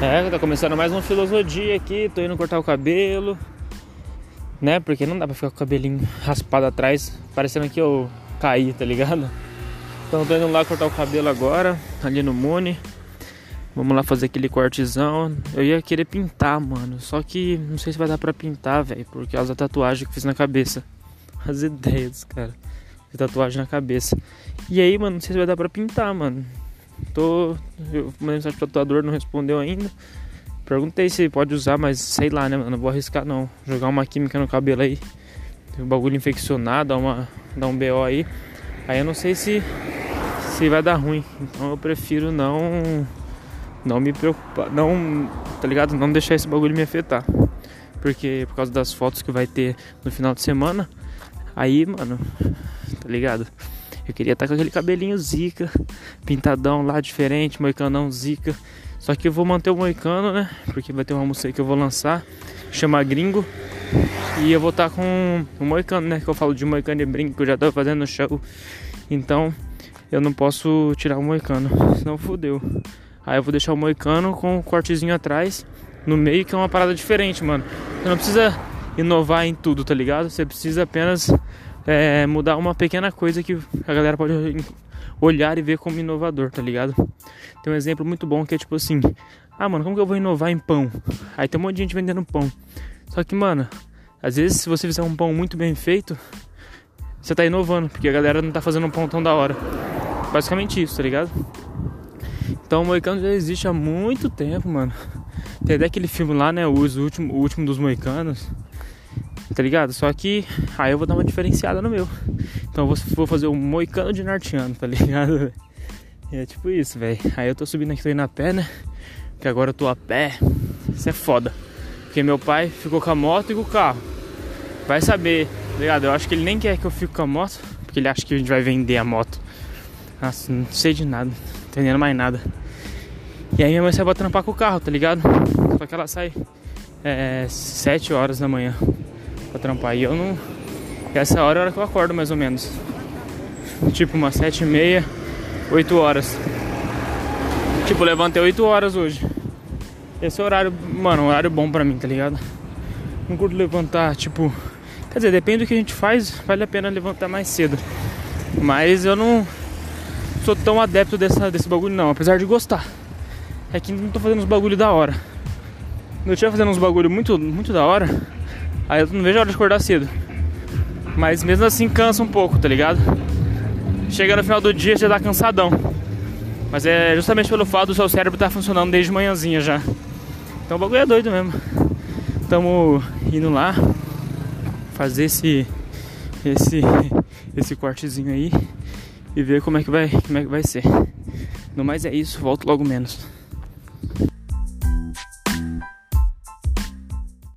É, tá começando mais uma filosofia aqui, tô indo cortar o cabelo, né? Porque não dá pra ficar com o cabelinho raspado atrás, parecendo que eu caí, tá ligado? Então tô indo lá cortar o cabelo agora, ali no Muni. Vamos lá fazer aquele cortezão. Eu ia querer pintar, mano. Só que não sei se vai dar pra pintar, velho. Por causa da tatuagem que fiz na cabeça. As ideias, cara. Tatuagem na cabeça. E aí, mano, não sei se vai dar pra pintar, mano. Tô. Eu mandei mensagem pro tatuador, não respondeu ainda. Perguntei se pode usar, mas sei lá, né, mano? Não vou arriscar não. Jogar uma química no cabelo aí. Tem um bagulho infeccionado, dar, uma, dar um BO aí. Aí eu não sei se, se vai dar ruim. Então eu prefiro não. Não me preocupar. Não. Tá ligado? Não deixar esse bagulho me afetar. Porque por causa das fotos que vai ter no final de semana. Aí, mano. Tá ligado? Eu queria estar com aquele cabelinho zica, pintadão lá diferente, moicanão zica. Só que eu vou manter o moicano, né? Porque vai ter uma música que eu vou lançar, chama Gringo. E eu vou estar com o moicano, né? Que eu falo de moicano e brinco, que eu já tô fazendo no show. Então eu não posso tirar o moicano, senão fodeu. Aí eu vou deixar o moicano com o cortezinho atrás, no meio, que é uma parada diferente, mano. Você não precisa inovar em tudo, tá ligado? Você precisa apenas é, mudar uma pequena coisa que a galera pode olhar e ver como inovador, tá ligado? Tem um exemplo muito bom que é tipo assim: ah, mano, como que eu vou inovar em pão? Aí tem um monte de gente vendendo pão. Só que, mano, às vezes se você fizer um pão muito bem feito, você tá inovando, porque a galera não tá fazendo um pão tão da hora. Basicamente isso, tá ligado? Então o Moicano já existe há muito tempo, mano. Tem até aquele filme lá, né? O último, o último dos Moicanos tá ligado? Só que aí eu vou dar uma diferenciada no meu. Então eu vou, fazer um moicano de norteano, tá ligado? É tipo isso, velho. Aí eu tô subindo aqui, tô indo a pé, né? Que agora eu tô a pé. Isso é foda. Porque meu pai ficou com a moto e com o carro. Vai saber, tá ligado? Eu acho que ele nem quer que eu fique com a moto, porque ele acha que a gente vai vender a moto. Nossa, não sei de nada, não entendendo mais nada. E aí minha mãe sai pra trampar com o carro, tá ligado? Só que ela sai é, 7 horas da manhã pra trampar. E eu não. Essa hora é a hora que eu acordo mais ou menos. Tipo umas sete e meia, 8 horas. Tipo, levantei 8 horas hoje. Esse é horário, mano, horário bom pra mim, tá ligado? Não curto levantar, tipo. Quer dizer, depende do que a gente faz, vale a pena levantar mais cedo. Mas eu não sou tão adepto dessa, desse bagulho não, apesar de gostar. É que não tô fazendo uns bagulho da hora. Eu tinha fazendo uns bagulho muito, muito da hora. Aí eu não vejo a hora de acordar cedo. Mas mesmo assim cansa um pouco, tá ligado? Chega no final do dia já dá cansadão. Mas é justamente pelo fato do seu cérebro estar tá funcionando desde manhãzinha já. Então o bagulho é doido mesmo. Tamo indo lá fazer esse esse esse cortezinho aí e ver como é que vai como é que vai ser. No mais é isso, volto logo menos.